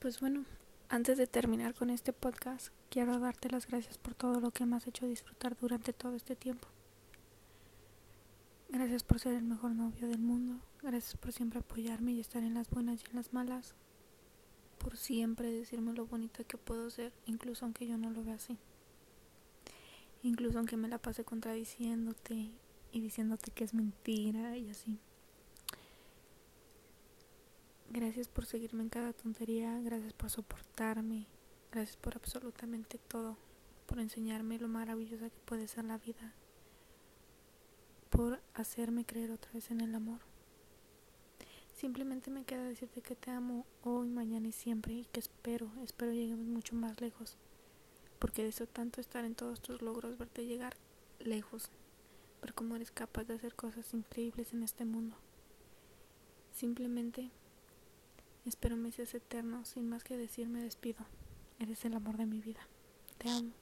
Pues bueno, antes de terminar con este podcast, quiero darte las gracias por todo lo que me has hecho disfrutar durante todo este tiempo. Gracias por ser el mejor novio del mundo. Gracias por siempre apoyarme y estar en las buenas y en las malas. Por siempre decirme lo bonito que puedo ser, incluso aunque yo no lo vea así. Incluso aunque me la pase contradiciéndote y diciéndote que es mentira y así. Gracias por seguirme en cada tontería, gracias por soportarme, gracias por absolutamente todo, por enseñarme lo maravillosa que puede ser la vida, por hacerme creer otra vez en el amor. Simplemente me queda decirte que te amo hoy, mañana y siempre y que espero, espero lleguemos mucho más lejos, porque deseo tanto estar en todos tus logros, verte llegar lejos, ver cómo eres capaz de hacer cosas increíbles en este mundo. Simplemente Espero me seas eterno. Sin más que decir, me despido. Eres el amor de mi vida. Te amo.